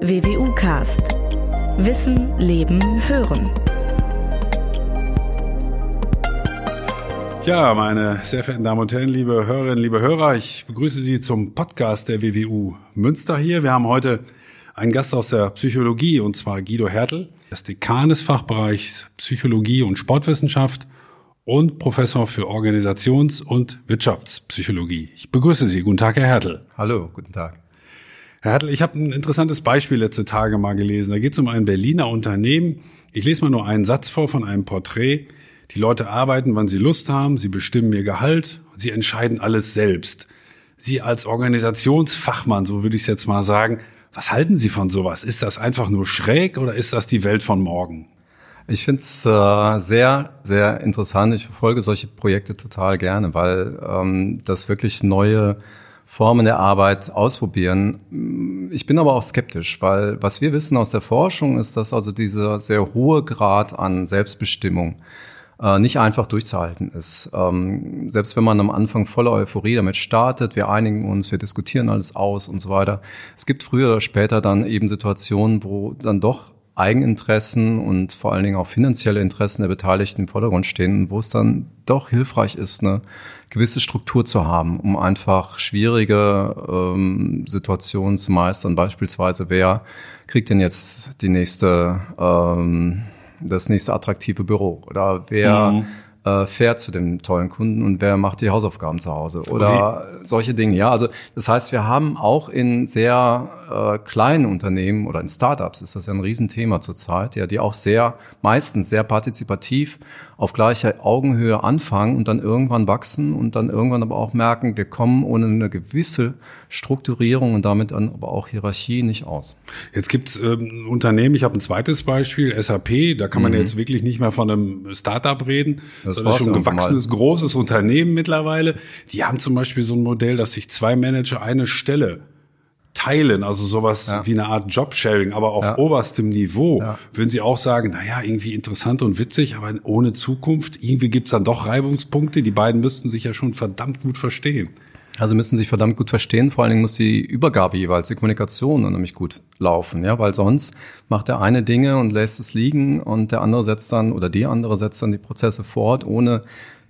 WWU Cast. Wissen, Leben, Hören. Ja, meine sehr verehrten Damen und Herren, liebe Hörerinnen, liebe Hörer, ich begrüße Sie zum Podcast der WWU Münster hier. Wir haben heute einen Gast aus der Psychologie und zwar Guido Hertel, das Dekan des Fachbereichs Psychologie und Sportwissenschaft und Professor für Organisations- und Wirtschaftspsychologie. Ich begrüße Sie. Guten Tag, Herr Hertel. Hallo, guten Tag. Herr Hertel, ich habe ein interessantes Beispiel letzte Tage mal gelesen. Da geht es um ein Berliner Unternehmen. Ich lese mal nur einen Satz vor von einem Porträt. Die Leute arbeiten, wann sie Lust haben, sie bestimmen ihr Gehalt, sie entscheiden alles selbst. Sie als Organisationsfachmann, so würde ich es jetzt mal sagen, was halten Sie von sowas? Ist das einfach nur schräg oder ist das die Welt von morgen? Ich finde es äh, sehr, sehr interessant. Ich verfolge solche Projekte total gerne, weil ähm, das wirklich neue Formen der Arbeit ausprobieren. Ich bin aber auch skeptisch, weil was wir wissen aus der Forschung ist, dass also dieser sehr hohe Grad an Selbstbestimmung äh, nicht einfach durchzuhalten ist. Ähm, selbst wenn man am Anfang voller Euphorie damit startet, wir einigen uns, wir diskutieren alles aus und so weiter. Es gibt früher oder später dann eben Situationen, wo dann doch Eigeninteressen und vor allen Dingen auch finanzielle Interessen der Beteiligten im Vordergrund stehen, wo es dann doch hilfreich ist, eine gewisse Struktur zu haben, um einfach schwierige ähm, Situationen zu meistern. Beispielsweise, wer kriegt denn jetzt die nächste, ähm, das nächste attraktive Büro? Oder wer mhm äh, fährt zu dem tollen Kunden und wer macht die Hausaufgaben zu Hause oder okay. solche Dinge. Ja, also das heißt, wir haben auch in sehr äh, kleinen Unternehmen oder in Startups ist das ja ein Riesenthema zurzeit, ja, die auch sehr meistens sehr partizipativ auf gleicher Augenhöhe anfangen und dann irgendwann wachsen und dann irgendwann aber auch merken, wir kommen ohne eine gewisse Strukturierung und damit dann aber auch Hierarchie nicht aus. Jetzt gibt's ähm, Unternehmen, ich habe ein zweites Beispiel, SAP, da kann man mhm. jetzt wirklich nicht mehr von einem Startup reden, das sondern schon ein gewachsenes, großes Unternehmen mittlerweile. Die haben zum Beispiel so ein Modell, dass sich zwei Manager eine Stelle teilen, also sowas ja. wie eine Art Jobsharing, aber auf ja. oberstem Niveau, ja. würden Sie auch sagen, naja, irgendwie interessant und witzig, aber ohne Zukunft, irgendwie gibt's dann doch Reibungspunkte, die beiden müssten sich ja schon verdammt gut verstehen. Also müssen sich verdammt gut verstehen, vor allen Dingen muss die Übergabe jeweils, die Kommunikation nämlich gut laufen, ja, weil sonst macht der eine Dinge und lässt es liegen und der andere setzt dann oder die andere setzt dann die Prozesse fort, ohne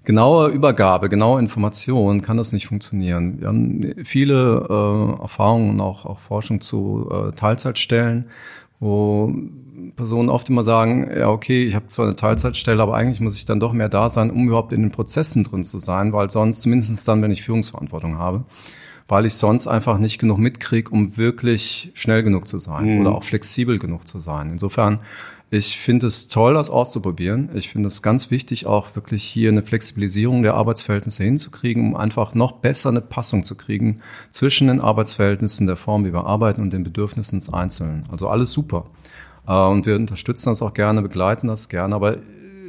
genaue Übergabe, genaue Information kann das nicht funktionieren. Wir haben viele äh, Erfahrungen und auch, auch Forschung zu äh, Teilzeitstellen, wo Personen oft immer sagen, ja, okay, ich habe zwar eine Teilzeitstelle, aber eigentlich muss ich dann doch mehr da sein, um überhaupt in den Prozessen drin zu sein, weil sonst, zumindest dann, wenn ich Führungsverantwortung habe, weil ich sonst einfach nicht genug mitkriege, um wirklich schnell genug zu sein mhm. oder auch flexibel genug zu sein. Insofern ich finde es toll, das auszuprobieren. Ich finde es ganz wichtig, auch wirklich hier eine Flexibilisierung der Arbeitsverhältnisse hinzukriegen, um einfach noch besser eine Passung zu kriegen zwischen den Arbeitsverhältnissen, der Form, wie wir arbeiten und den Bedürfnissen des Einzelnen. Also alles super. Äh, und wir unterstützen das auch gerne, begleiten das gerne. Aber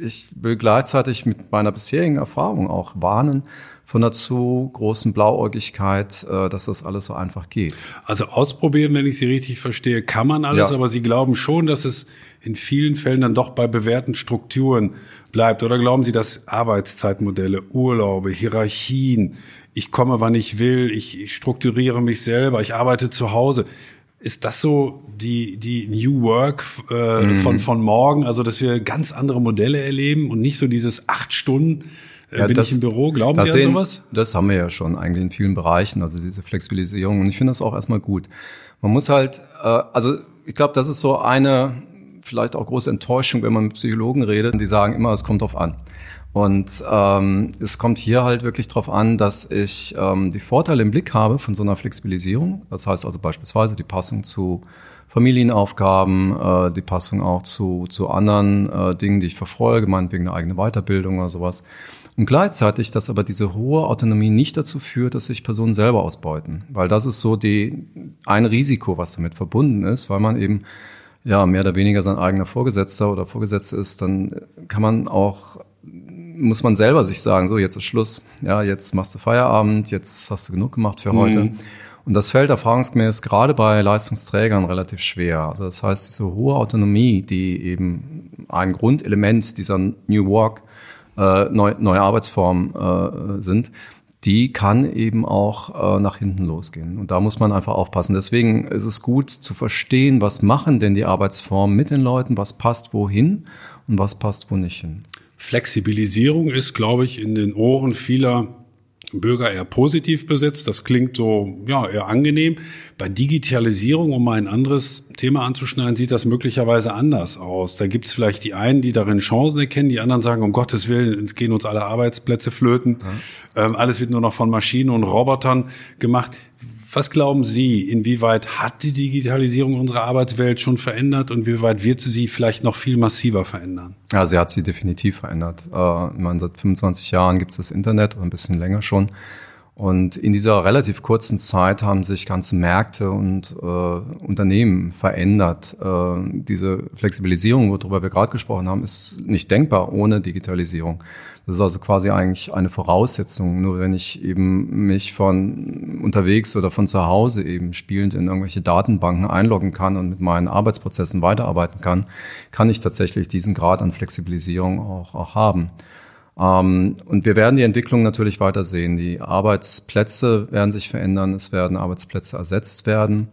ich will gleichzeitig mit meiner bisherigen Erfahrung auch warnen, von einer zu großen Blauäugigkeit, äh, dass das alles so einfach geht. Also ausprobieren, wenn ich Sie richtig verstehe, kann man alles, ja. aber Sie glauben schon, dass es in vielen Fällen dann doch bei bewährten Strukturen bleibt. Oder glauben Sie, dass Arbeitszeitmodelle, Urlaube, Hierarchien, ich komme, wann ich will, ich, ich strukturiere mich selber, ich arbeite zu Hause, ist das so die, die New Work äh, mhm. von, von morgen? Also, dass wir ganz andere Modelle erleben und nicht so dieses acht Stunden ja, bin das, ich im Büro? Glauben Sie an sehen, sowas? Das haben wir ja schon eigentlich in vielen Bereichen, also diese Flexibilisierung. Und ich finde das auch erstmal gut. Man muss halt, äh, also ich glaube, das ist so eine vielleicht auch große Enttäuschung, wenn man mit Psychologen redet. Die sagen immer, es kommt drauf an. Und ähm, es kommt hier halt wirklich darauf an, dass ich ähm, die Vorteile im Blick habe von so einer Flexibilisierung. Das heißt also beispielsweise die Passung zu Familienaufgaben, äh, die Passung auch zu, zu anderen äh, Dingen, die ich verfolge, meinetwegen eine eigene Weiterbildung oder sowas. Und gleichzeitig, dass aber diese hohe Autonomie nicht dazu führt, dass sich Personen selber ausbeuten. Weil das ist so die, ein Risiko, was damit verbunden ist, weil man eben ja mehr oder weniger sein eigener Vorgesetzter oder Vorgesetzte ist, dann kann man auch muss man selber sich sagen, so jetzt ist Schluss, ja, jetzt machst du Feierabend, jetzt hast du genug gemacht für heute. Mhm. Und das fällt erfahrungsgemäß gerade bei Leistungsträgern relativ schwer. Also das heißt, diese hohe Autonomie, die eben ein Grundelement dieser New Work, äh, neue, neue Arbeitsform äh, sind, die kann eben auch äh, nach hinten losgehen. Und da muss man einfach aufpassen. Deswegen ist es gut zu verstehen, was machen denn die Arbeitsformen mit den Leuten, was passt wohin und was passt wo nicht hin. Flexibilisierung ist, glaube ich, in den Ohren vieler Bürger eher positiv besetzt. Das klingt so, ja, eher angenehm. Bei Digitalisierung, um mal ein anderes Thema anzuschneiden, sieht das möglicherweise anders aus. Da gibt es vielleicht die einen, die darin Chancen erkennen, die anderen sagen, um Gottes Willen, es gehen uns alle Arbeitsplätze flöten. Ja. Ähm, alles wird nur noch von Maschinen und Robotern gemacht. Was glauben Sie, inwieweit hat die Digitalisierung unsere Arbeitswelt schon verändert und wie weit wird sie sie vielleicht noch viel massiver verändern? Ja, sie hat sie definitiv verändert. Äh, ich meine, seit 25 Jahren gibt es das Internet, oder ein bisschen länger schon. Und in dieser relativ kurzen Zeit haben sich ganze Märkte und äh, Unternehmen verändert. Äh, diese Flexibilisierung, worüber wir gerade gesprochen haben, ist nicht denkbar ohne Digitalisierung. Das ist also quasi eigentlich eine Voraussetzung. Nur wenn ich eben mich von unterwegs oder von zu Hause eben spielend in irgendwelche Datenbanken einloggen kann und mit meinen Arbeitsprozessen weiterarbeiten kann, kann ich tatsächlich diesen Grad an Flexibilisierung auch, auch haben. Ähm, und wir werden die Entwicklung natürlich weiter sehen. Die Arbeitsplätze werden sich verändern, es werden Arbeitsplätze ersetzt werden.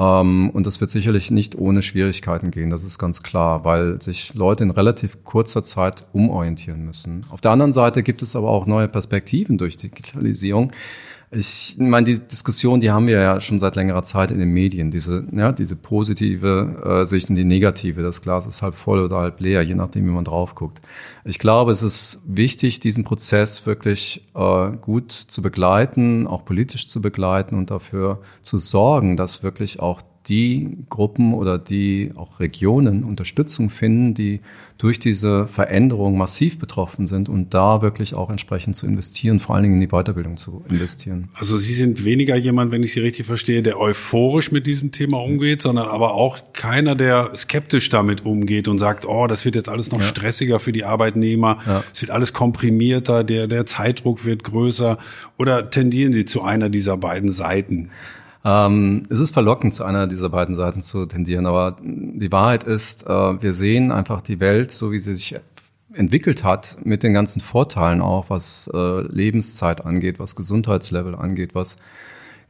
Ähm, und das wird sicherlich nicht ohne Schwierigkeiten gehen, das ist ganz klar, weil sich Leute in relativ kurzer Zeit umorientieren müssen. Auf der anderen Seite gibt es aber auch neue Perspektiven durch Digitalisierung. Ich meine, die Diskussion, die haben wir ja schon seit längerer Zeit in den Medien. Diese, ja, diese positive äh, Sicht und die negative. Das Glas ist halb voll oder halb leer, je nachdem, wie man drauf guckt. Ich glaube, es ist wichtig, diesen Prozess wirklich äh, gut zu begleiten, auch politisch zu begleiten und dafür zu sorgen, dass wirklich auch die Gruppen oder die auch Regionen Unterstützung finden, die durch diese Veränderung massiv betroffen sind und da wirklich auch entsprechend zu investieren, vor allen Dingen in die Weiterbildung zu investieren. Also Sie sind weniger jemand, wenn ich Sie richtig verstehe, der euphorisch mit diesem Thema umgeht, sondern aber auch keiner, der skeptisch damit umgeht und sagt, oh, das wird jetzt alles noch ja. stressiger für die Arbeitnehmer, ja. es wird alles komprimierter, der, der Zeitdruck wird größer oder tendieren Sie zu einer dieser beiden Seiten? Ähm, es ist verlockend, zu einer dieser beiden Seiten zu tendieren, aber die Wahrheit ist, äh, wir sehen einfach die Welt, so wie sie sich entwickelt hat, mit den ganzen Vorteilen auch, was äh, Lebenszeit angeht, was Gesundheitslevel angeht, was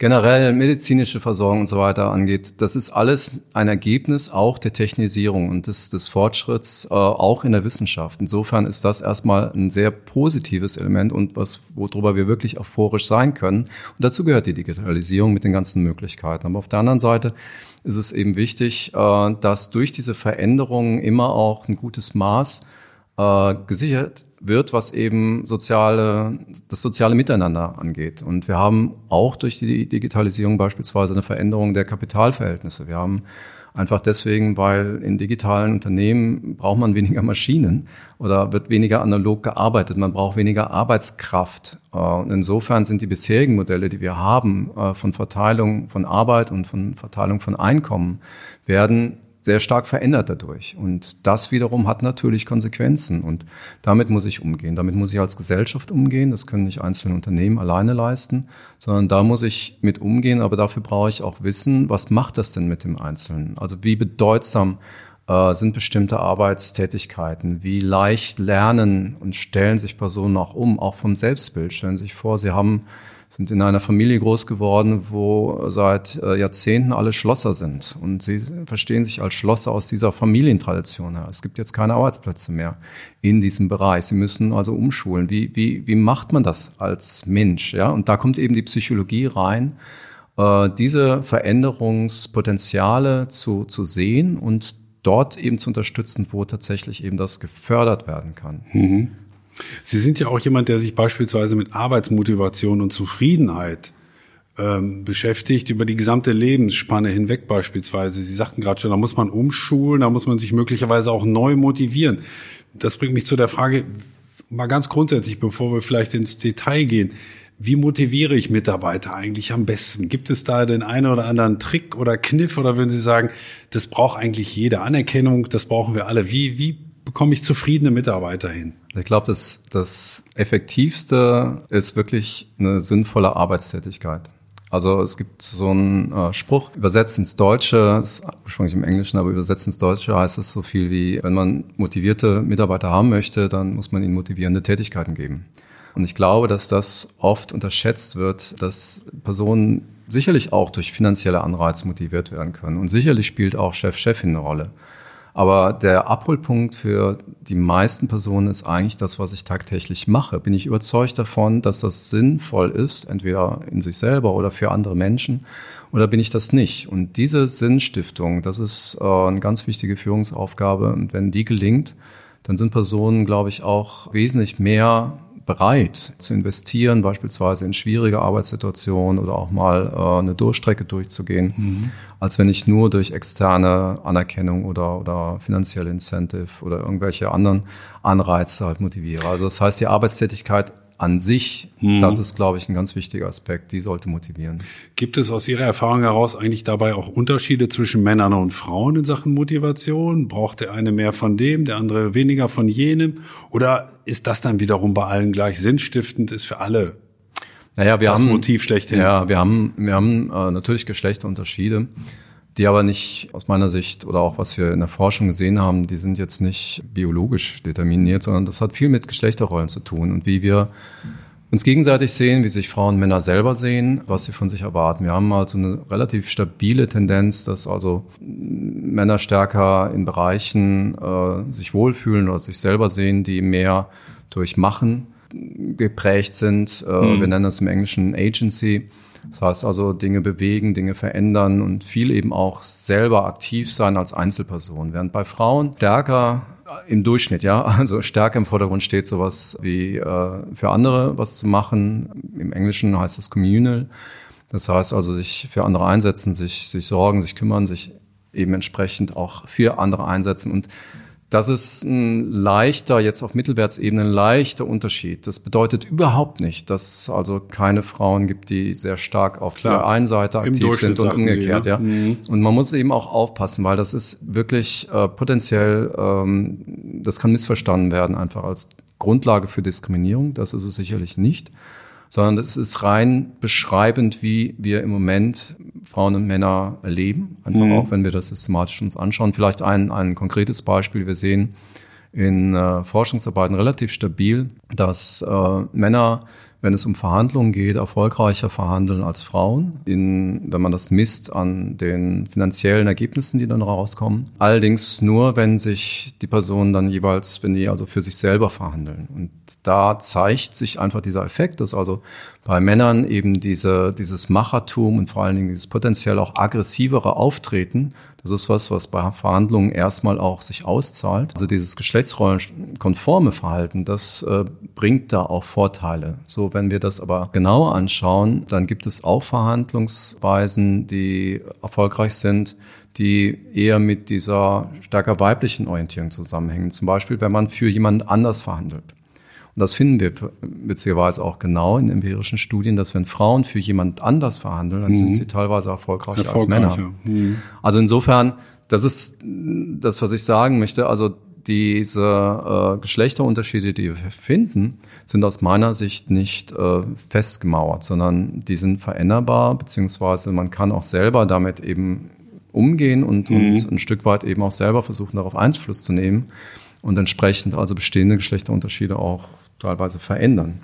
generell medizinische Versorgung und so weiter angeht, das ist alles ein Ergebnis auch der Technisierung und des, des Fortschritts äh, auch in der Wissenschaft. Insofern ist das erstmal ein sehr positives Element und was, worüber wir wirklich euphorisch sein können. Und dazu gehört die Digitalisierung mit den ganzen Möglichkeiten. Aber auf der anderen Seite ist es eben wichtig, äh, dass durch diese Veränderungen immer auch ein gutes Maß äh, gesichert wird, was eben soziale, das soziale Miteinander angeht. Und wir haben auch durch die Digitalisierung beispielsweise eine Veränderung der Kapitalverhältnisse. Wir haben einfach deswegen, weil in digitalen Unternehmen braucht man weniger Maschinen oder wird weniger analog gearbeitet. Man braucht weniger Arbeitskraft. Und insofern sind die bisherigen Modelle, die wir haben, äh, von Verteilung von Arbeit und von Verteilung von Einkommen, werden sehr stark verändert dadurch. Und das wiederum hat natürlich Konsequenzen. Und damit muss ich umgehen. Damit muss ich als Gesellschaft umgehen. Das können nicht einzelne Unternehmen alleine leisten, sondern da muss ich mit umgehen. Aber dafür brauche ich auch wissen, was macht das denn mit dem Einzelnen? Also wie bedeutsam äh, sind bestimmte Arbeitstätigkeiten? Wie leicht lernen und stellen sich Personen auch um, auch vom Selbstbild? Stellen Sie sich vor, Sie haben sind in einer Familie groß geworden, wo seit äh, Jahrzehnten alle Schlosser sind. Und sie verstehen sich als Schlosser aus dieser Familientradition her. Es gibt jetzt keine Arbeitsplätze mehr in diesem Bereich. Sie müssen also umschulen. Wie, wie, wie macht man das als Mensch? Ja? Und da kommt eben die Psychologie rein, äh, diese Veränderungspotenziale zu, zu sehen und dort eben zu unterstützen, wo tatsächlich eben das gefördert werden kann. Mhm. Sie sind ja auch jemand, der sich beispielsweise mit Arbeitsmotivation und Zufriedenheit ähm, beschäftigt, über die gesamte Lebensspanne hinweg beispielsweise. Sie sagten gerade schon, da muss man umschulen, da muss man sich möglicherweise auch neu motivieren. Das bringt mich zu der Frage, mal ganz grundsätzlich, bevor wir vielleicht ins Detail gehen. Wie motiviere ich Mitarbeiter eigentlich am besten? Gibt es da den einen oder anderen Trick oder Kniff oder würden Sie sagen, das braucht eigentlich jede Anerkennung, das brauchen wir alle? Wie, wie bekomme ich zufriedene Mitarbeiter hin? Ich glaube, das, das Effektivste ist wirklich eine sinnvolle Arbeitstätigkeit. Also es gibt so einen äh, Spruch, übersetzt ins Deutsche, ist ursprünglich im Englischen, aber übersetzt ins Deutsche heißt es so viel wie, wenn man motivierte Mitarbeiter haben möchte, dann muss man ihnen motivierende Tätigkeiten geben. Und ich glaube, dass das oft unterschätzt wird, dass Personen sicherlich auch durch finanzielle Anreize motiviert werden können. Und sicherlich spielt auch Chef-Chefin eine Rolle. Aber der Abholpunkt für die meisten Personen ist eigentlich das, was ich tagtäglich mache. Bin ich überzeugt davon, dass das sinnvoll ist, entweder in sich selber oder für andere Menschen, oder bin ich das nicht? Und diese Sinnstiftung, das ist äh, eine ganz wichtige Führungsaufgabe. Und wenn die gelingt, dann sind Personen, glaube ich, auch wesentlich mehr bereit zu investieren, beispielsweise in schwierige Arbeitssituationen oder auch mal äh, eine Durchstrecke durchzugehen, mhm. als wenn ich nur durch externe Anerkennung oder, oder finanzielle Incentive oder irgendwelche anderen Anreize halt motiviere. Also das heißt, die Arbeitstätigkeit an sich, hm. das ist, glaube ich, ein ganz wichtiger Aspekt, die sollte motivieren. Gibt es aus Ihrer Erfahrung heraus eigentlich dabei auch Unterschiede zwischen Männern und Frauen in Sachen Motivation? Braucht der eine mehr von dem, der andere weniger von jenem? Oder ist das dann wiederum bei allen gleich sinnstiftend, ist für alle naja, wir das haben, Motiv schlechthin? Ja, wir haben, wir haben äh, natürlich Geschlechterunterschiede die aber nicht aus meiner Sicht oder auch was wir in der Forschung gesehen haben, die sind jetzt nicht biologisch determiniert, sondern das hat viel mit Geschlechterrollen zu tun und wie wir uns gegenseitig sehen, wie sich Frauen und Männer selber sehen, was sie von sich erwarten. Wir haben also eine relativ stabile Tendenz, dass also Männer stärker in Bereichen äh, sich wohlfühlen oder sich selber sehen, die mehr durch Machen geprägt sind. Äh, mhm. Wir nennen das im Englischen Agency. Das heißt also Dinge bewegen, Dinge verändern und viel eben auch selber aktiv sein als Einzelperson. Während bei Frauen stärker im Durchschnitt, ja, also stärker im Vordergrund steht sowas wie äh, für andere was zu machen. Im Englischen heißt das communal. Das heißt also sich für andere einsetzen, sich, sich sorgen, sich kümmern, sich eben entsprechend auch für andere einsetzen und das ist ein leichter, jetzt auf Mittelwertsebene, ein leichter Unterschied. Das bedeutet überhaupt nicht, dass es also keine Frauen gibt, die sehr stark auf Klar. der einen Seite aktiv sind und umgekehrt. Sie, ne? ja. Mhm. Und man muss eben auch aufpassen, weil das ist wirklich äh, potenziell, ähm, das kann missverstanden werden, einfach als Grundlage für Diskriminierung. Das ist es sicherlich nicht sondern es ist rein beschreibend, wie wir im Moment Frauen und Männer erleben. Einfach mhm. auch, wenn wir das systematisch uns anschauen. Vielleicht ein, ein konkretes Beispiel. Wir sehen in äh, Forschungsarbeiten relativ stabil, dass äh, Männer wenn es um Verhandlungen geht, erfolgreicher verhandeln als Frauen, in, wenn man das misst an den finanziellen Ergebnissen, die dann rauskommen. Allerdings nur, wenn sich die Personen dann jeweils, wenn die also für sich selber verhandeln. Und da zeigt sich einfach dieser Effekt, dass also bei Männern eben diese, dieses Machertum und vor allen Dingen dieses potenziell auch aggressivere Auftreten das ist was, was bei Verhandlungen erstmal auch sich auszahlt. Also dieses geschlechtsrollenkonforme Verhalten, das äh, bringt da auch Vorteile. So, wenn wir das aber genauer anschauen, dann gibt es auch Verhandlungsweisen, die erfolgreich sind, die eher mit dieser stärker weiblichen Orientierung zusammenhängen. Zum Beispiel, wenn man für jemand anders verhandelt. Und das finden wir witzigerweise auch genau in empirischen Studien, dass wenn Frauen für jemand anders verhandeln, dann mhm. sind sie teilweise erfolgreicher, erfolgreicher. als Männer. Mhm. Also insofern, das ist das, was ich sagen möchte. Also diese äh, Geschlechterunterschiede, die wir finden, sind aus meiner Sicht nicht äh, festgemauert, sondern die sind veränderbar, beziehungsweise man kann auch selber damit eben umgehen und, mhm. und ein Stück weit eben auch selber versuchen, darauf Einfluss zu nehmen und entsprechend also bestehende Geschlechterunterschiede auch teilweise verändern.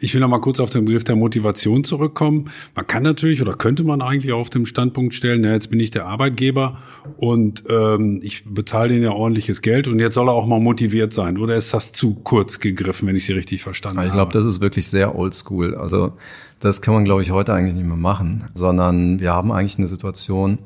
Ich will noch mal kurz auf den Begriff der Motivation zurückkommen. Man kann natürlich oder könnte man eigentlich auch auf dem Standpunkt stellen, na, jetzt bin ich der Arbeitgeber und ähm, ich bezahle den ja ordentliches Geld und jetzt soll er auch mal motiviert sein. Oder ist das zu kurz gegriffen, wenn ich Sie richtig verstanden ich habe? Ich glaube, das ist wirklich sehr oldschool. Also das kann man, glaube ich, heute eigentlich nicht mehr machen, sondern wir haben eigentlich eine Situation,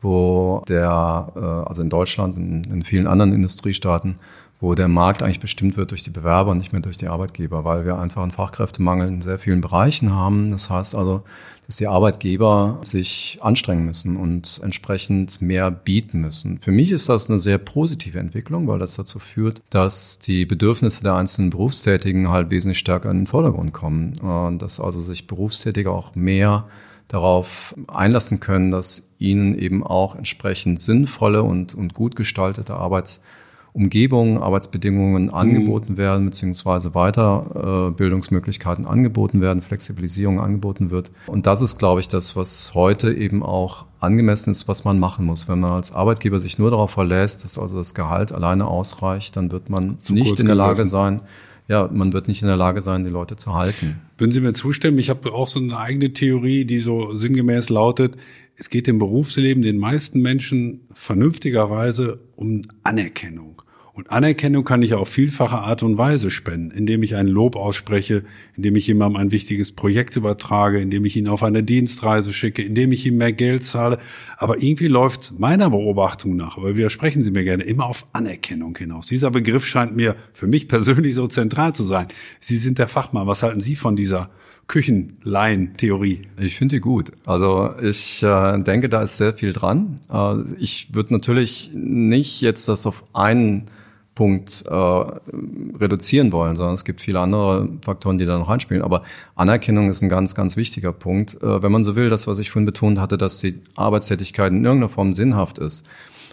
wo der, äh, also in Deutschland, in, in vielen anderen Industriestaaten, wo der Markt eigentlich bestimmt wird durch die Bewerber, nicht mehr durch die Arbeitgeber, weil wir einfach einen Fachkräftemangel in sehr vielen Bereichen haben. Das heißt also, dass die Arbeitgeber sich anstrengen müssen und entsprechend mehr bieten müssen. Für mich ist das eine sehr positive Entwicklung, weil das dazu führt, dass die Bedürfnisse der einzelnen Berufstätigen halt wesentlich stärker in den Vordergrund kommen. Und dass also sich Berufstätige auch mehr darauf einlassen können, dass ihnen eben auch entsprechend sinnvolle und, und gut gestaltete Arbeitsumgebungen, Arbeitsbedingungen mhm. angeboten werden, beziehungsweise Weiterbildungsmöglichkeiten äh, angeboten werden, Flexibilisierung angeboten wird. Und das ist, glaube ich, das, was heute eben auch angemessen ist, was man machen muss. Wenn man als Arbeitgeber sich nur darauf verlässt, dass also das Gehalt alleine ausreicht, dann wird man Zu nicht in der Lage sein, ja, man wird nicht in der Lage sein, die Leute zu halten. Würden Sie mir zustimmen? Ich habe auch so eine eigene Theorie, die so sinngemäß lautet, es geht im Berufsleben den meisten Menschen vernünftigerweise um Anerkennung. Und Anerkennung kann ich auf vielfache Art und Weise spenden, indem ich ein Lob ausspreche, indem ich jemandem ein wichtiges Projekt übertrage, indem ich ihn auf eine Dienstreise schicke, indem ich ihm mehr Geld zahle. Aber irgendwie läuft meiner Beobachtung nach, aber widersprechen Sie mir gerne, immer auf Anerkennung hinaus. Dieser Begriff scheint mir für mich persönlich so zentral zu sein. Sie sind der Fachmann. Was halten Sie von dieser Küchenlaien-Theorie? Ich finde die gut. Also ich äh, denke, da ist sehr viel dran. Äh, ich würde natürlich nicht jetzt das auf einen Punkt äh, reduzieren wollen, sondern es gibt viele andere Faktoren, die da noch reinspielen. Aber Anerkennung ist ein ganz, ganz wichtiger Punkt. Äh, wenn man so will, das, was ich vorhin betont hatte, dass die Arbeitstätigkeit in irgendeiner Form sinnhaft ist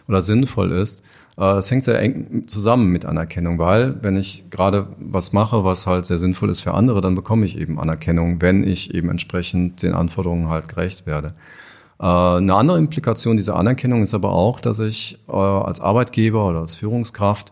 oder sinnvoll ist, äh, das hängt sehr eng zusammen mit Anerkennung, weil wenn ich gerade was mache, was halt sehr sinnvoll ist für andere, dann bekomme ich eben Anerkennung, wenn ich eben entsprechend den Anforderungen halt gerecht werde. Äh, eine andere Implikation dieser Anerkennung ist aber auch, dass ich äh, als Arbeitgeber oder als Führungskraft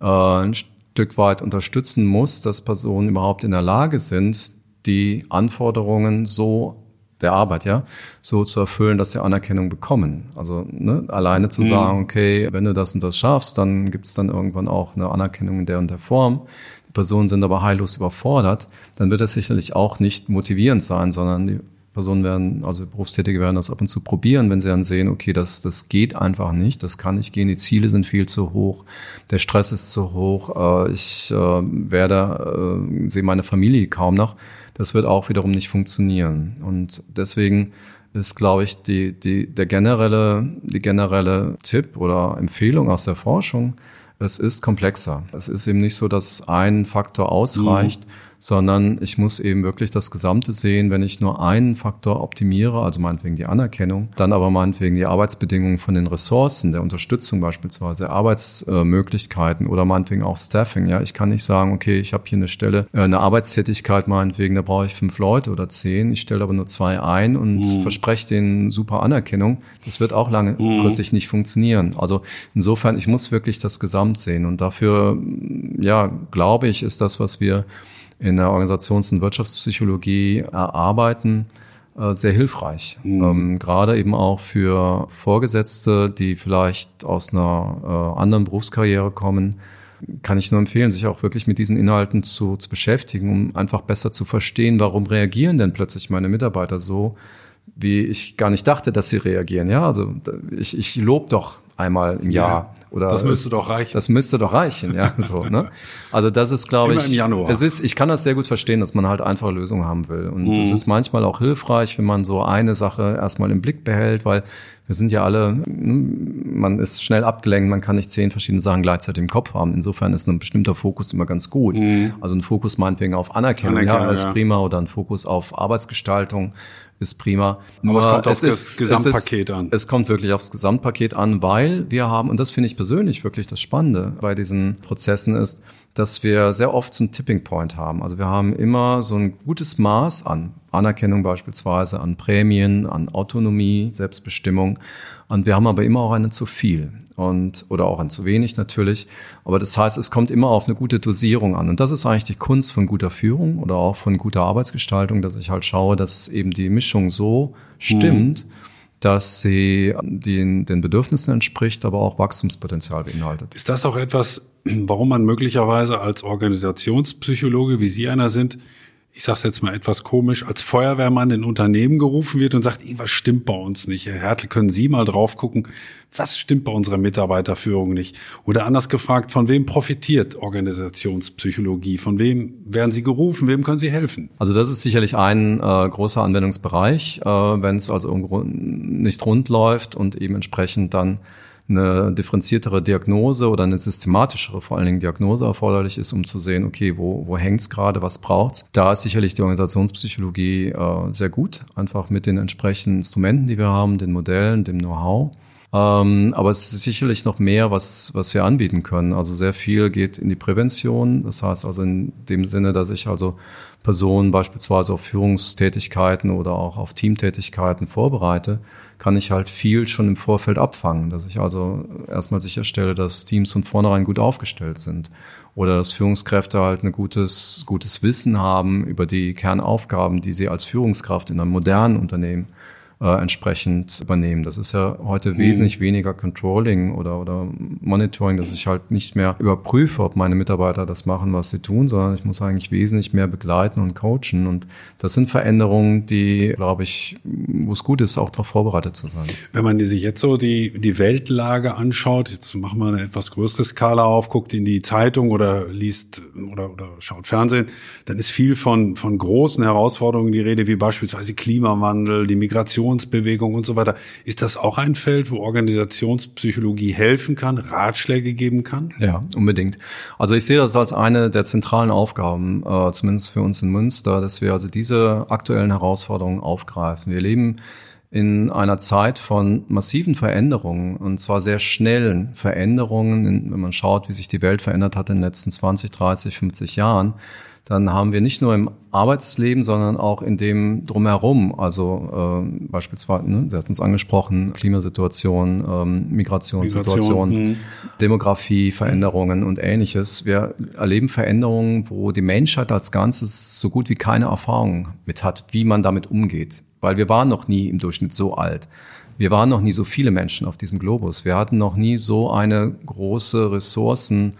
äh, ein Stück weit unterstützen muss, dass Personen überhaupt in der Lage sind, die Anforderungen so der Arbeit, ja, so zu erfüllen, dass sie Anerkennung bekommen. Also ne, alleine zu mhm. sagen, okay, wenn du das und das schaffst, dann gibt es dann irgendwann auch eine Anerkennung in der und der Form. Die Personen sind aber heillos überfordert, dann wird das sicherlich auch nicht motivierend sein, sondern die Personen werden, also Berufstätige werden das ab und zu probieren, wenn sie dann sehen, okay, das, das geht einfach nicht, das kann nicht gehen, die Ziele sind viel zu hoch, der Stress ist zu hoch, äh, ich äh, werde, äh, sehe meine Familie kaum noch. Das wird auch wiederum nicht funktionieren. Und deswegen ist, glaube ich, die, die, der generelle, die generelle Tipp oder Empfehlung aus der Forschung, es ist komplexer. Es ist eben nicht so, dass ein Faktor ausreicht, mhm sondern ich muss eben wirklich das Gesamte sehen, wenn ich nur einen Faktor optimiere, also meinetwegen die Anerkennung, dann aber meinetwegen die Arbeitsbedingungen von den Ressourcen, der Unterstützung beispielsweise, Arbeitsmöglichkeiten oder meinetwegen auch Staffing. Ja, ich kann nicht sagen, okay, ich habe hier eine Stelle, äh, eine Arbeitstätigkeit meinetwegen, da brauche ich fünf Leute oder zehn, ich stelle aber nur zwei ein und mhm. verspreche denen super Anerkennung. Das wird auch langfristig mhm. nicht funktionieren. Also insofern, ich muss wirklich das Gesamt sehen und dafür, ja, glaube ich, ist das, was wir in der Organisations- und Wirtschaftspsychologie erarbeiten, äh, sehr hilfreich. Mhm. Ähm, gerade eben auch für Vorgesetzte, die vielleicht aus einer äh, anderen Berufskarriere kommen, kann ich nur empfehlen, sich auch wirklich mit diesen Inhalten zu, zu beschäftigen, um einfach besser zu verstehen, warum reagieren denn plötzlich meine Mitarbeiter so, wie ich gar nicht dachte, dass sie reagieren. Ja, also ich, ich lobe doch einmal im Jahr. Ja, oder das müsste doch reichen. Das müsste doch reichen, ja. So, ne? Also das ist, glaube ich, im Januar. es ist, ich kann das sehr gut verstehen, dass man halt einfache Lösungen haben will. Und es mhm. ist manchmal auch hilfreich, wenn man so eine Sache erstmal im Blick behält, weil wir sind ja alle, hm, man ist schnell abgelenkt, man kann nicht zehn verschiedene Sachen gleichzeitig im Kopf haben. Insofern ist ein bestimmter Fokus immer ganz gut. Mhm. Also ein Fokus meinetwegen auf Anerkennung, Anerkennung ja, ist ja. prima, oder ein Fokus auf Arbeitsgestaltung ist prima. Nur Aber es kommt aufs ist, Gesamtpaket es ist, an. Es kommt wirklich aufs Gesamtpaket an, weil wir haben, und das finde ich persönlich wirklich das Spannende bei diesen Prozessen ist, dass wir sehr oft so einen Tipping Point haben. Also wir haben immer so ein gutes Maß an Anerkennung beispielsweise, an Prämien, an Autonomie, Selbstbestimmung. Und wir haben aber immer auch eine zu viel und oder auch ein zu wenig natürlich. Aber das heißt, es kommt immer auf eine gute Dosierung an. Und das ist eigentlich die Kunst von guter Führung oder auch von guter Arbeitsgestaltung, dass ich halt schaue, dass eben die Mischung so stimmt. Mhm dass sie den, den Bedürfnissen entspricht, aber auch Wachstumspotenzial beinhaltet. Ist das auch etwas, warum man möglicherweise als Organisationspsychologe, wie Sie einer sind, ich sage jetzt mal etwas komisch, als Feuerwehrmann in Unternehmen gerufen wird und sagt, irgendwas stimmt bei uns nicht. Herr Hertel, können Sie mal drauf gucken, was stimmt bei unserer Mitarbeiterführung nicht? Oder anders gefragt, von wem profitiert Organisationspsychologie? Von wem werden Sie gerufen? Wem können Sie helfen? Also das ist sicherlich ein äh, großer Anwendungsbereich, äh, wenn es also nicht rund läuft und eben entsprechend dann eine differenziertere Diagnose oder eine systematischere vor allen Dingen Diagnose erforderlich ist, um zu sehen, okay, wo, wo hängt es gerade, was braucht's. Da ist sicherlich die Organisationspsychologie äh, sehr gut, einfach mit den entsprechenden Instrumenten, die wir haben, den Modellen, dem Know-how. Ähm, aber es ist sicherlich noch mehr, was, was wir anbieten können. Also sehr viel geht in die Prävention. Das heißt also in dem Sinne, dass ich also Personen beispielsweise auf Führungstätigkeiten oder auch auf Teamtätigkeiten vorbereite, kann ich halt viel schon im Vorfeld abfangen, dass ich also erstmal sicherstelle, dass Teams von vornherein gut aufgestellt sind oder dass Führungskräfte halt ein gutes, gutes Wissen haben über die Kernaufgaben, die sie als Führungskraft in einem modernen Unternehmen äh, entsprechend übernehmen. Das ist ja heute mhm. wesentlich weniger Controlling oder, oder Monitoring, dass ich halt nicht mehr überprüfe, ob meine Mitarbeiter das machen, was sie tun, sondern ich muss eigentlich wesentlich mehr begleiten und coachen. Und das sind Veränderungen, die, glaube ich, wo es gut ist, auch darauf vorbereitet zu sein. Wenn man sich jetzt so die, die Weltlage anschaut, jetzt machen wir eine etwas größere Skala auf, guckt in die Zeitung oder liest oder, oder schaut Fernsehen, dann ist viel von, von großen Herausforderungen die Rede, wie beispielsweise Klimawandel, die Migration Migrationsbewegung und so weiter. Ist das auch ein Feld, wo Organisationspsychologie helfen kann, Ratschläge geben kann? Ja, unbedingt. Also ich sehe das als eine der zentralen Aufgaben, äh, zumindest für uns in Münster, dass wir also diese aktuellen Herausforderungen aufgreifen. Wir leben in einer Zeit von massiven Veränderungen und zwar sehr schnellen Veränderungen, wenn man schaut, wie sich die Welt verändert hat in den letzten 20, 30, 50 Jahren dann haben wir nicht nur im Arbeitsleben, sondern auch in dem drumherum, also äh, beispielsweise, ne, Sie hatten es angesprochen, Klimasituation, ähm, Migrationssituation, Migration, Demografie, Veränderungen und ähnliches. Wir erleben Veränderungen, wo die Menschheit als Ganzes so gut wie keine Erfahrung mit hat, wie man damit umgeht. Weil wir waren noch nie im Durchschnitt so alt. Wir waren noch nie so viele Menschen auf diesem Globus. Wir hatten noch nie so eine große Ressourcen,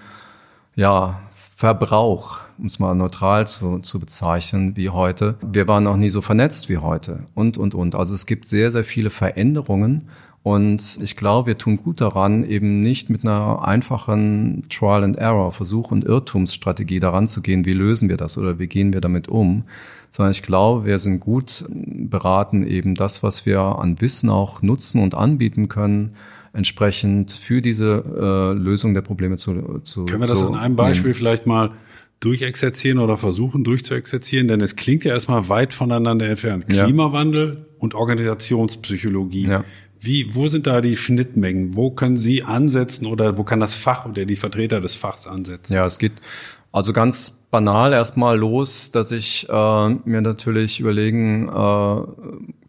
ja, Verbrauch, um es mal neutral zu, zu bezeichnen, wie heute. Wir waren noch nie so vernetzt wie heute und, und, und. Also es gibt sehr, sehr viele Veränderungen. Und ich glaube, wir tun gut daran, eben nicht mit einer einfachen Trial and Error, Versuch- und Irrtumsstrategie daran zu gehen, wie lösen wir das oder wie gehen wir damit um, sondern ich glaube, wir sind gut beraten, eben das, was wir an Wissen auch nutzen und anbieten können, entsprechend für diese äh, Lösung der Probleme zu, zu Können wir das an einem Beispiel nehmen. vielleicht mal durchexerzieren oder versuchen durchzuexerzieren? Denn es klingt ja erstmal weit voneinander entfernt. Klimawandel ja. und Organisationspsychologie. Ja. Wie, wo sind da die Schnittmengen? Wo können Sie ansetzen oder wo kann das Fach oder die Vertreter des Fachs ansetzen? Ja, es geht also ganz banal erstmal los, dass ich äh, mir natürlich überlegen äh,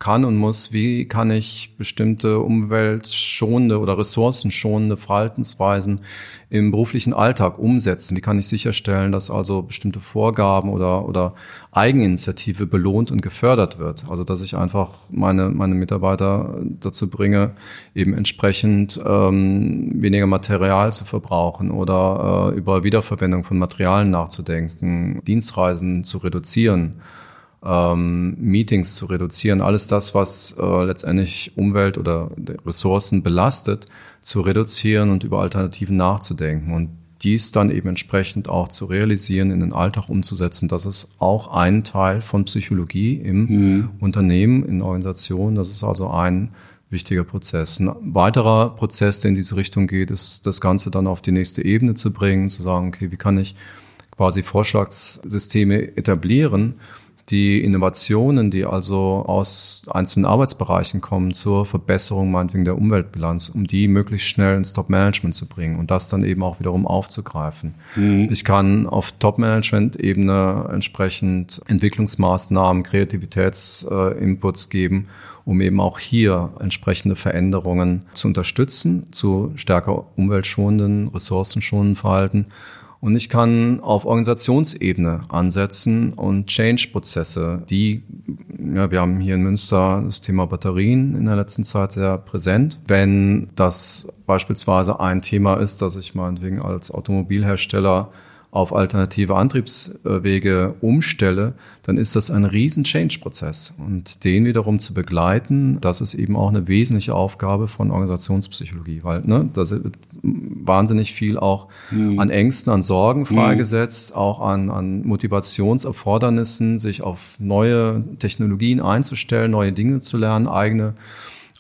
kann und muss, wie kann ich bestimmte umweltschonende oder ressourcenschonende Verhaltensweisen im beruflichen Alltag umsetzen? Wie kann ich sicherstellen, dass also bestimmte Vorgaben oder, oder Eigeninitiative belohnt und gefördert wird? Also dass ich einfach meine, meine Mitarbeiter dazu bringe, eben entsprechend ähm, weniger Material zu verbrauchen oder äh, über Wiederverwendung von Materialien nachzudenken, Dienstreisen zu reduzieren ähm, Meetings zu reduzieren, alles das, was äh, letztendlich Umwelt oder Ressourcen belastet, zu reduzieren und über Alternativen nachzudenken und dies dann eben entsprechend auch zu realisieren, in den Alltag umzusetzen. Das ist auch ein Teil von Psychologie im mhm. Unternehmen, in Organisationen. Das ist also ein wichtiger Prozess. Ein weiterer Prozess, der in diese Richtung geht, ist das Ganze dann auf die nächste Ebene zu bringen, zu sagen, okay, wie kann ich quasi Vorschlagssysteme etablieren, die Innovationen, die also aus einzelnen Arbeitsbereichen kommen, zur Verbesserung meinetwegen der Umweltbilanz, um die möglichst schnell ins Top-Management zu bringen und das dann eben auch wiederum aufzugreifen. Mhm. Ich kann auf Top-Management-Ebene entsprechend Entwicklungsmaßnahmen, Kreativitätsinputs geben, um eben auch hier entsprechende Veränderungen zu unterstützen, zu stärker umweltschonenden, ressourcenschonenden Verhalten und ich kann auf Organisationsebene ansetzen und Change-Prozesse, die, ja, wir haben hier in Münster das Thema Batterien in der letzten Zeit sehr präsent. Wenn das beispielsweise ein Thema ist, dass ich meinetwegen als Automobilhersteller auf alternative Antriebswege umstelle, dann ist das ein riesen Change-Prozess. Und den wiederum zu begleiten, das ist eben auch eine wesentliche Aufgabe von Organisationspsychologie, weil ne, da wird wahnsinnig viel auch mhm. an Ängsten, an Sorgen freigesetzt, mhm. auch an, an Motivationserfordernissen, sich auf neue Technologien einzustellen, neue Dinge zu lernen, eigene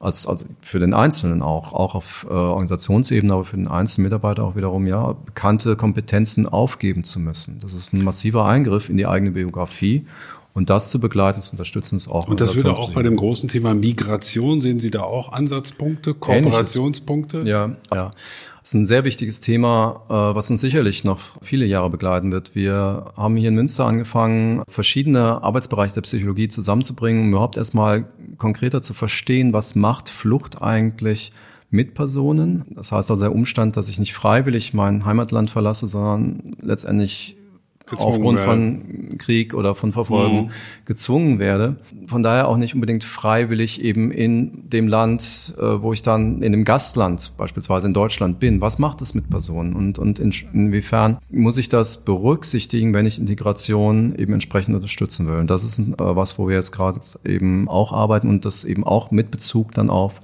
als, also für den Einzelnen auch, auch auf äh, Organisationsebene, aber für den einzelnen Mitarbeiter auch wiederum, ja, bekannte Kompetenzen aufgeben zu müssen. Das ist ein massiver Eingriff in die eigene Biografie Und das zu begleiten, zu unterstützen, ist auch. Und das würde auch bei dem großen Thema Migration, sehen Sie da auch Ansatzpunkte, Kooperationspunkte? Ähnliches. Ja, ja. Das ist ein sehr wichtiges Thema, äh, was uns sicherlich noch viele Jahre begleiten wird. Wir haben hier in Münster angefangen, verschiedene Arbeitsbereiche der Psychologie zusammenzubringen, um überhaupt erstmal konkreter zu verstehen, was macht Flucht eigentlich mit Personen. Das heißt also der Umstand, dass ich nicht freiwillig mein Heimatland verlasse, sondern letztendlich aufgrund werden. von Krieg oder von Verfolgung mhm. gezwungen werde. Von daher auch nicht unbedingt freiwillig eben in dem Land, äh, wo ich dann in dem Gastland, beispielsweise in Deutschland bin. Was macht es mit Personen und, und in, inwiefern muss ich das berücksichtigen, wenn ich Integration eben entsprechend unterstützen will? Und das ist äh, was, wo wir jetzt gerade eben auch arbeiten und das eben auch mit Bezug dann auf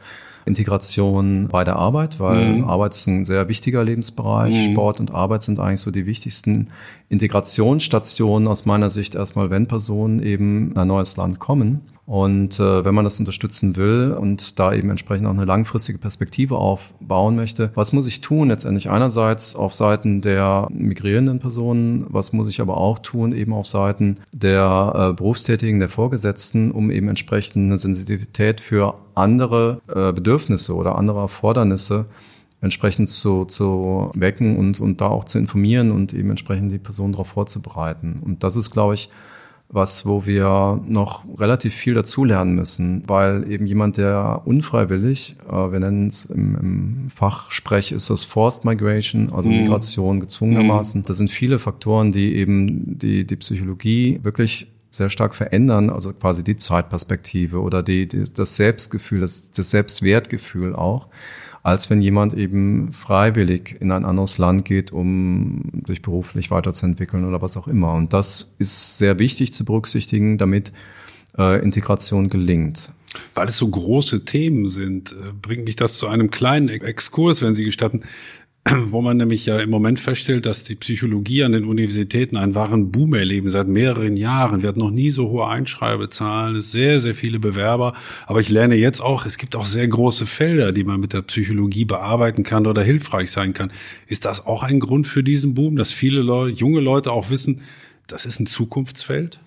Integration bei der Arbeit, weil mhm. Arbeit ist ein sehr wichtiger Lebensbereich. Mhm. Sport und Arbeit sind eigentlich so die wichtigsten Integrationsstationen aus meiner Sicht erstmal, wenn Personen eben in ein neues Land kommen. Und äh, wenn man das unterstützen will und da eben entsprechend auch eine langfristige Perspektive aufbauen möchte, was muss ich tun letztendlich? Einerseits auf Seiten der migrierenden Personen, was muss ich aber auch tun eben auf Seiten der äh, Berufstätigen, der Vorgesetzten, um eben entsprechend eine Sensitivität für andere äh, Bedürfnisse oder andere Erfordernisse entsprechend zu, zu wecken und, und da auch zu informieren und eben entsprechend die Person darauf vorzubereiten. Und das ist, glaube ich, was, wo wir noch relativ viel dazulernen müssen, weil eben jemand, der unfreiwillig, äh, wir nennen es im, im Fachsprech ist das Forced Migration, also mhm. Migration gezwungenermaßen. Mhm. Das sind viele Faktoren, die eben die, die Psychologie wirklich sehr stark verändern, also quasi die Zeitperspektive oder die, die das Selbstgefühl, das, das Selbstwertgefühl auch als wenn jemand eben freiwillig in ein anderes Land geht, um sich beruflich weiterzuentwickeln oder was auch immer. Und das ist sehr wichtig zu berücksichtigen, damit äh, Integration gelingt. Weil es so große Themen sind, äh, bringt mich das zu einem kleinen Exkurs, wenn Sie gestatten. wo man nämlich ja im Moment feststellt, dass die Psychologie an den Universitäten einen wahren Boom erleben seit mehreren Jahren. Wir hatten noch nie so hohe Einschreibezahlen, sehr, sehr viele Bewerber. Aber ich lerne jetzt auch, es gibt auch sehr große Felder, die man mit der Psychologie bearbeiten kann oder hilfreich sein kann. Ist das auch ein Grund für diesen Boom, dass viele Leute, junge Leute auch wissen, das ist ein Zukunftsfeld?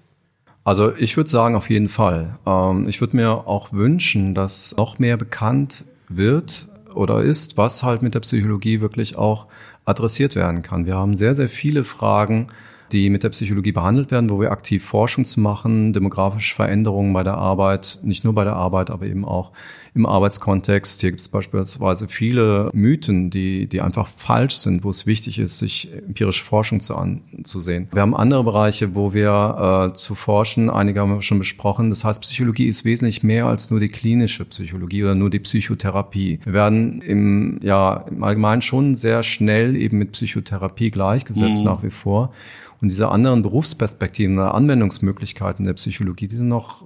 Also ich würde sagen, auf jeden Fall. Ähm, ich würde mir auch wünschen, dass noch mehr bekannt wird, oder ist, was halt mit der Psychologie wirklich auch adressiert werden kann. Wir haben sehr, sehr viele Fragen, die mit der Psychologie behandelt werden, wo wir aktiv Forschung zu machen, demografische Veränderungen bei der Arbeit, nicht nur bei der Arbeit, aber eben auch im Arbeitskontext. Hier gibt es beispielsweise viele Mythen, die, die einfach falsch sind, wo es wichtig ist, sich empirische Forschung zu anzusehen. Wir haben andere Bereiche, wo wir äh, zu forschen, einige haben wir schon besprochen. Das heißt, Psychologie ist wesentlich mehr als nur die klinische Psychologie oder nur die Psychotherapie. Wir werden im, ja, im Allgemeinen schon sehr schnell eben mit Psychotherapie gleichgesetzt mhm. nach wie vor. Und diese anderen Berufsperspektiven oder Anwendungsmöglichkeiten der Psychologie, die sind noch,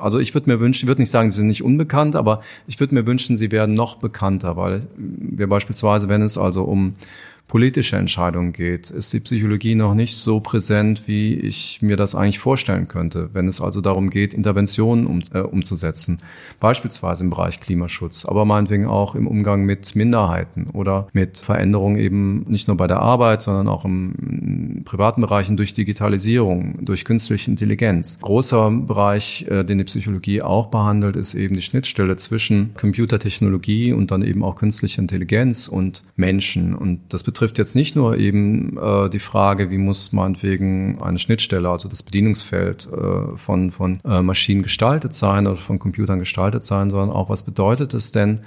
also ich würde mir wünschen, ich würde nicht sagen, sie sind nicht unbekannt, aber ich würde mir wünschen, sie werden noch bekannter, weil wir beispielsweise, wenn es also um politische Entscheidungen geht, ist die Psychologie noch nicht so präsent, wie ich mir das eigentlich vorstellen könnte, wenn es also darum geht, Interventionen um, äh, umzusetzen, beispielsweise im Bereich Klimaschutz, aber meinetwegen auch im Umgang mit Minderheiten oder mit Veränderungen eben nicht nur bei der Arbeit, sondern auch im, privaten Bereichen durch Digitalisierung, durch künstliche Intelligenz. Großer Bereich, äh, den die Psychologie auch behandelt, ist eben die Schnittstelle zwischen Computertechnologie und dann eben auch künstliche Intelligenz und Menschen und das betrifft betrifft jetzt nicht nur eben äh, die Frage, wie muss meinetwegen eine Schnittstelle, also das Bedienungsfeld äh, von, von äh, Maschinen gestaltet sein oder von Computern gestaltet sein, sondern auch, was bedeutet es denn,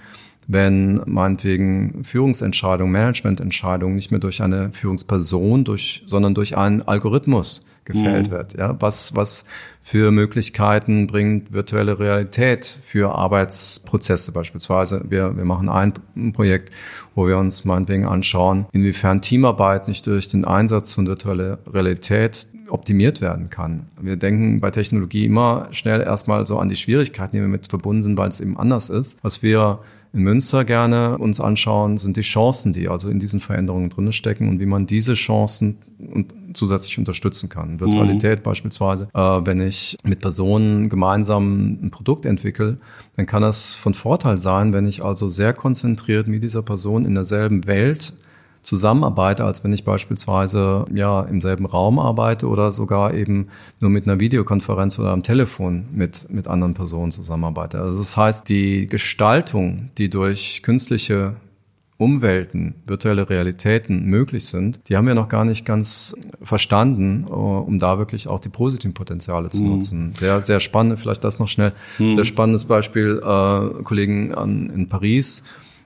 wenn meinetwegen Führungsentscheidungen, Managemententscheidungen nicht mehr durch eine Führungsperson, durch, sondern durch einen Algorithmus gefällt mhm. wird. Ja, was, was für Möglichkeiten bringt virtuelle Realität für Arbeitsprozesse beispielsweise. Wir, wir machen ein Projekt, wo wir uns meinetwegen anschauen, inwiefern Teamarbeit nicht durch den Einsatz von virtueller Realität optimiert werden kann. Wir denken bei Technologie immer schnell erstmal so an die Schwierigkeiten, die wir mit verbunden sind, weil es eben anders ist. Was wir in Münster gerne uns anschauen, sind die Chancen, die also in diesen Veränderungen drin stecken und wie man diese Chancen zusätzlich unterstützen kann. Virtualität mhm. beispielsweise. Äh, wenn ich mit Personen gemeinsam ein Produkt entwickle, dann kann das von Vorteil sein, wenn ich also sehr konzentriert mit dieser Person in derselben Welt zusammenarbeite, als wenn ich beispielsweise ja im selben Raum arbeite oder sogar eben nur mit einer Videokonferenz oder am Telefon mit, mit anderen Personen zusammenarbeite. Also das heißt, die Gestaltung, die durch künstliche Umwelten, virtuelle Realitäten möglich sind, die haben wir noch gar nicht ganz verstanden, äh, um da wirklich auch die positiven Potenziale zu mhm. nutzen. Sehr, sehr spannend, vielleicht das noch schnell. Mhm. Sehr spannendes Beispiel, äh, Kollegen an, in Paris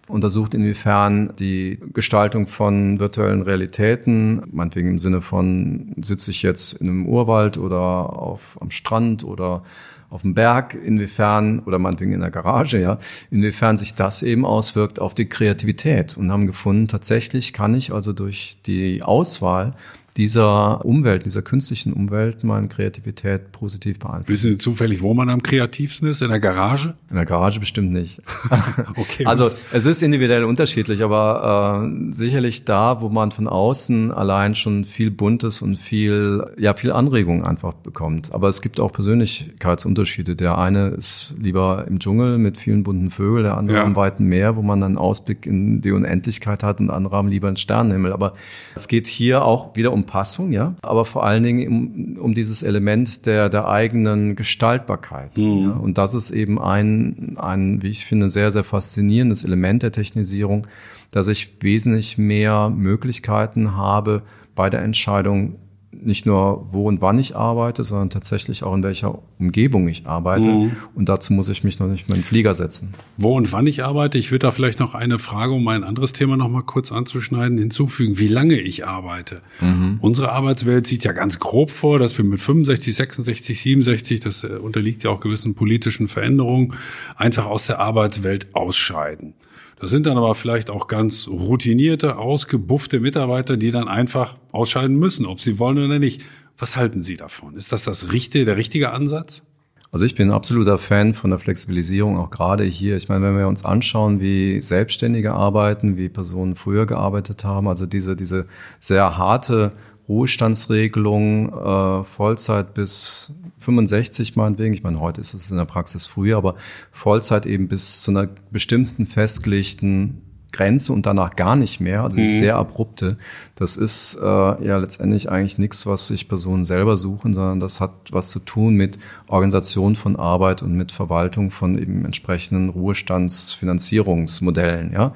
untersucht, inwiefern die Gestaltung von virtuellen Realitäten, meinetwegen im Sinne von, sitze ich jetzt in einem Urwald oder auf, am Strand oder auf dem Berg, inwiefern, oder meinetwegen in der Garage, ja, inwiefern sich das eben auswirkt auf die Kreativität. Und haben gefunden, tatsächlich kann ich also durch die Auswahl dieser Umwelt, dieser künstlichen Umwelt meine Kreativität positiv beeinflussen. Wissen Sie zufällig, wo man am kreativsten ist? In der Garage? In der Garage bestimmt nicht. okay. Also es ist individuell unterschiedlich, aber äh, sicherlich da, wo man von außen allein schon viel Buntes und viel, ja, viel Anregung einfach bekommt. Aber es gibt auch Persönlichkeitsunterschiede. Der eine ist lieber im Dschungel mit vielen bunten Vögeln, der andere ja. am weiten Meer, wo man dann Ausblick in die Unendlichkeit hat und andere haben lieber einen Sternenhimmel. Aber es geht hier auch wieder um Passung, ja, aber vor allen Dingen um, um dieses Element der, der eigenen Gestaltbarkeit. Mhm. Ja? Und das ist eben ein, ein, wie ich finde, sehr, sehr faszinierendes Element der Technisierung, dass ich wesentlich mehr Möglichkeiten habe bei der Entscheidung, nicht nur wo und wann ich arbeite, sondern tatsächlich auch in welcher Umgebung ich arbeite. Mhm. Und dazu muss ich mich noch nicht mal in den Flieger setzen. Wo und wann ich arbeite, ich würde da vielleicht noch eine Frage, um ein anderes Thema noch mal kurz anzuschneiden, hinzufügen, wie lange ich arbeite. Mhm. Unsere Arbeitswelt sieht ja ganz grob vor, dass wir mit 65, 66, 67, das äh, unterliegt ja auch gewissen politischen Veränderungen, einfach aus der Arbeitswelt ausscheiden. Das sind dann aber vielleicht auch ganz routinierte, ausgebuffte Mitarbeiter, die dann einfach ausscheiden müssen, ob sie wollen oder nicht. Was halten Sie davon? Ist das das richtige, der richtige Ansatz? Also ich bin ein absoluter Fan von der Flexibilisierung, auch gerade hier. Ich meine, wenn wir uns anschauen, wie Selbstständige arbeiten, wie Personen früher gearbeitet haben, also diese, diese sehr harte Ruhestandsregelung, äh, Vollzeit bis 65 meinetwegen. Ich meine, heute ist es in der Praxis früher, aber Vollzeit eben bis zu einer bestimmten festgelegten Grenze und danach gar nicht mehr, also mhm. sehr abrupte. Das ist äh, ja letztendlich eigentlich nichts, was sich Personen selber suchen, sondern das hat was zu tun mit Organisation von Arbeit und mit Verwaltung von eben entsprechenden Ruhestandsfinanzierungsmodellen, ja.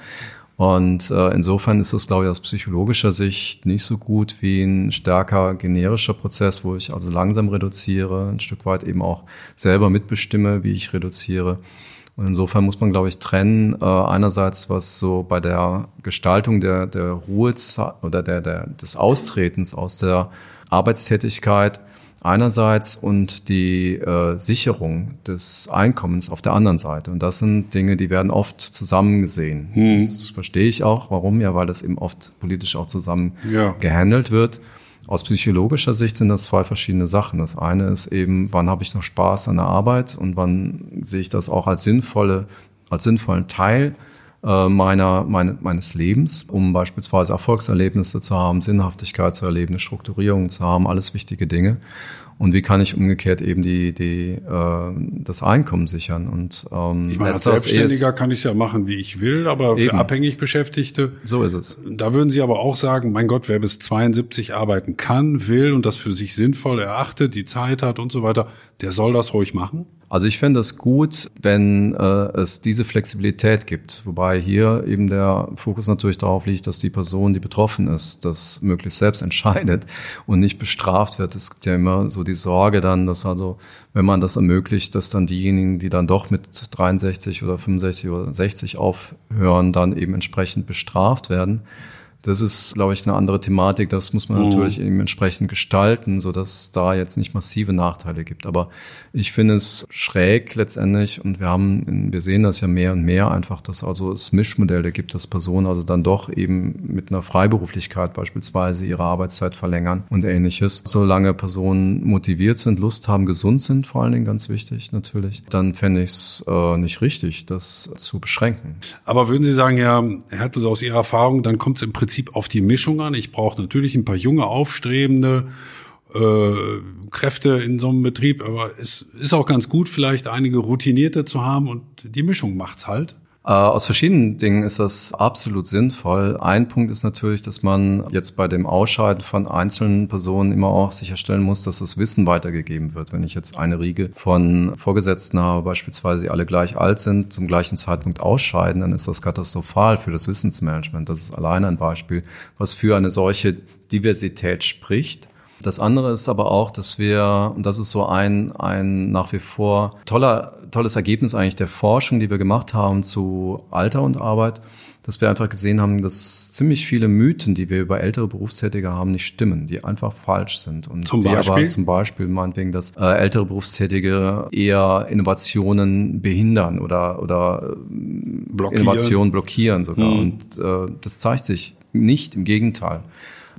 Und äh, insofern ist das, glaube ich, aus psychologischer Sicht nicht so gut wie ein stärker generischer Prozess, wo ich also langsam reduziere, ein Stück weit eben auch selber mitbestimme, wie ich reduziere. Und insofern muss man, glaube ich, trennen, äh, einerseits, was so bei der Gestaltung der, der Ruhezeit oder der, der, des Austretens aus der Arbeitstätigkeit einerseits und die äh, Sicherung des Einkommens auf der anderen Seite. Und das sind Dinge, die werden oft zusammen gesehen. Hm. Das verstehe ich auch. Warum? Ja, weil das eben oft politisch auch zusammen ja. gehandelt wird. Aus psychologischer Sicht sind das zwei verschiedene Sachen. Das eine ist eben, wann habe ich noch Spaß an der Arbeit und wann sehe ich das auch als sinnvolle, als sinnvollen Teil meiner, meine, meines Lebens, um beispielsweise Erfolgserlebnisse zu haben, Sinnhaftigkeit zu erleben, Strukturierung zu haben, alles wichtige Dinge. Und wie kann ich umgekehrt eben die, die, äh, das Einkommen sichern? Und ähm, ich meine, als Selbstständiger kann ich ja machen, wie ich will, aber eben. für abhängig Beschäftigte. So ist es. Da würden Sie aber auch sagen, mein Gott, wer bis 72 arbeiten kann, will und das für sich sinnvoll erachtet, die Zeit hat und so weiter, der soll das ruhig machen? Also ich fände es gut, wenn äh, es diese Flexibilität gibt, wobei hier eben der Fokus natürlich darauf liegt, dass die Person, die betroffen ist, das möglichst selbst entscheidet und nicht bestraft wird. Es gibt ja immer so die Sorge dann, dass also, wenn man das ermöglicht, dass dann diejenigen, die dann doch mit 63 oder 65 oder 60 aufhören, dann eben entsprechend bestraft werden. Das ist, glaube ich, eine andere Thematik. Das muss man mhm. natürlich eben entsprechend gestalten, so dass da jetzt nicht massive Nachteile gibt. Aber ich finde es schräg letztendlich und wir haben, wir sehen das ja mehr und mehr einfach, dass also es Mischmodelle gibt, dass Personen also dann doch eben mit einer Freiberuflichkeit beispielsweise ihre Arbeitszeit verlängern und ähnliches. Solange Personen motiviert sind, Lust haben, gesund sind, vor allen Dingen ganz wichtig natürlich, dann fände ich es äh, nicht richtig, das zu beschränken. Aber würden Sie sagen, ja, Herr Hertel, aus Ihrer Erfahrung, dann kommt es im Prinzip Prinzip auf die Mischung an. Ich brauche natürlich ein paar junge, aufstrebende äh, Kräfte in so einem Betrieb, aber es ist auch ganz gut, vielleicht einige routinierte zu haben und die Mischung macht's halt. Äh, aus verschiedenen Dingen ist das absolut sinnvoll. Ein Punkt ist natürlich, dass man jetzt bei dem Ausscheiden von einzelnen Personen immer auch sicherstellen muss, dass das Wissen weitergegeben wird. Wenn ich jetzt eine Riege von Vorgesetzten habe, beispielsweise die alle gleich alt sind, zum gleichen Zeitpunkt ausscheiden, dann ist das katastrophal für das Wissensmanagement. Das ist alleine ein Beispiel, was für eine solche Diversität spricht. Das andere ist aber auch, dass wir, und das ist so ein, ein nach wie vor toller, tolles Ergebnis eigentlich der Forschung, die wir gemacht haben zu Alter und Arbeit, dass wir einfach gesehen haben, dass ziemlich viele Mythen, die wir über ältere Berufstätige haben, nicht stimmen, die einfach falsch sind. Und zum die Beispiel? aber zum Beispiel meinetwegen, dass äh, ältere Berufstätige eher Innovationen behindern oder, oder blockieren. Innovationen blockieren sogar. Mhm. Und äh, das zeigt sich nicht, im Gegenteil.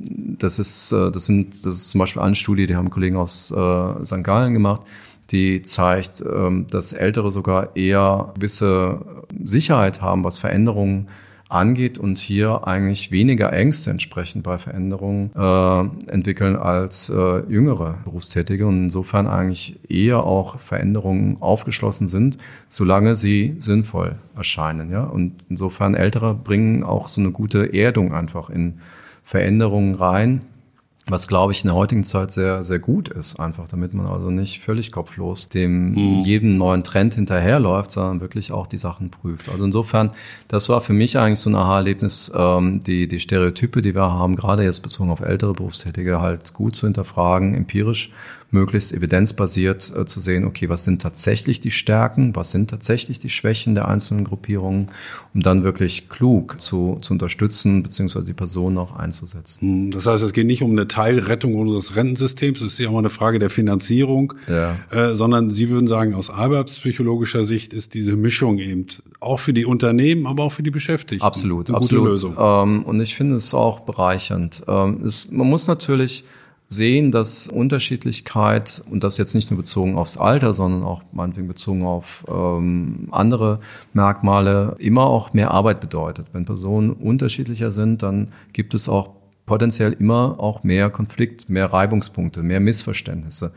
Das ist, äh, das sind, das ist zum Beispiel eine Studie, die haben Kollegen aus äh, St. Gallen gemacht, die zeigt, ähm, dass Ältere sogar eher gewisse Sicherheit haben, was Veränderungen angeht und hier eigentlich weniger Ängste entsprechend bei Veränderungen äh, entwickeln als äh, jüngere Berufstätige und insofern eigentlich eher auch Veränderungen aufgeschlossen sind, solange sie sinnvoll erscheinen. Ja? Und insofern Ältere bringen auch so eine gute Erdung einfach in Veränderungen rein, was glaube ich in der heutigen Zeit sehr, sehr gut ist, einfach damit man also nicht völlig kopflos dem mhm. jedem neuen Trend hinterherläuft, sondern wirklich auch die Sachen prüft. Also insofern, das war für mich eigentlich so ein Aha-Erlebnis, ähm, die, die Stereotype, die wir haben, gerade jetzt bezogen auf ältere Berufstätige, halt gut zu hinterfragen, empirisch möglichst evidenzbasiert äh, zu sehen, okay, was sind tatsächlich die Stärken, was sind tatsächlich die Schwächen der einzelnen Gruppierungen, um dann wirklich klug zu, zu unterstützen, beziehungsweise die Personen auch einzusetzen. Hm, das heißt, es geht nicht um eine Teilrettung unseres Rentensystems, es ist ja auch mal eine Frage der Finanzierung, ja. äh, sondern Sie würden sagen, aus arbeitspsychologischer Sicht ist diese Mischung eben auch für die Unternehmen, aber auch für die Beschäftigten. Absolut, eine absolut. Gute Lösung. Ähm, und ich finde es auch bereichernd. Ähm, es, man muss natürlich sehen, dass Unterschiedlichkeit, und das jetzt nicht nur bezogen aufs Alter, sondern auch meinetwegen bezogen auf ähm, andere Merkmale, immer auch mehr Arbeit bedeutet. Wenn Personen unterschiedlicher sind, dann gibt es auch potenziell immer auch mehr Konflikt, mehr Reibungspunkte, mehr Missverständnisse.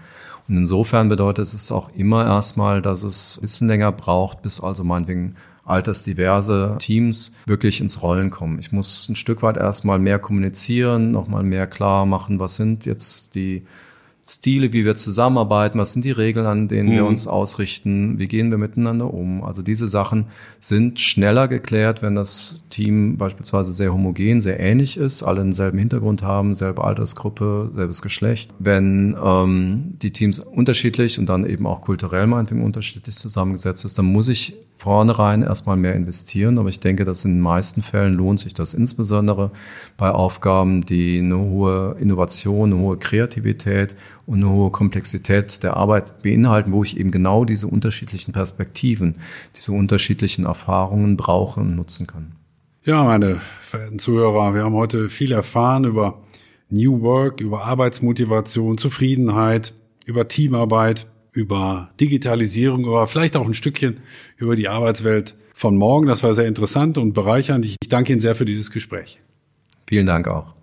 Und insofern bedeutet es auch immer erstmal, dass es ein bisschen länger braucht, bis also meinetwegen altersdiverse Teams wirklich ins Rollen kommen. Ich muss ein Stück weit erstmal mehr kommunizieren, nochmal mehr klar machen, was sind jetzt die Stile, wie wir zusammenarbeiten, was sind die Regeln, an denen mhm. wir uns ausrichten, wie gehen wir miteinander um. Also diese Sachen sind schneller geklärt, wenn das Team beispielsweise sehr homogen, sehr ähnlich ist, alle denselben Hintergrund haben, selbe Altersgruppe, selbes Geschlecht. Wenn ähm, die Teams unterschiedlich und dann eben auch kulturell meinetwegen unterschiedlich zusammengesetzt ist, dann muss ich vornherein erstmal mehr investieren. Aber ich denke, dass in den meisten Fällen lohnt sich das insbesondere bei Aufgaben, die eine hohe Innovation, eine hohe Kreativität und eine hohe Komplexität der Arbeit beinhalten, wo ich eben genau diese unterschiedlichen Perspektiven, diese unterschiedlichen Erfahrungen brauche und nutzen kann. Ja, meine verehrten Zuhörer, wir haben heute viel erfahren über New Work, über Arbeitsmotivation, Zufriedenheit, über Teamarbeit über Digitalisierung, aber vielleicht auch ein Stückchen über die Arbeitswelt von morgen. Das war sehr interessant und bereichernd. Ich danke Ihnen sehr für dieses Gespräch. Vielen Dank auch.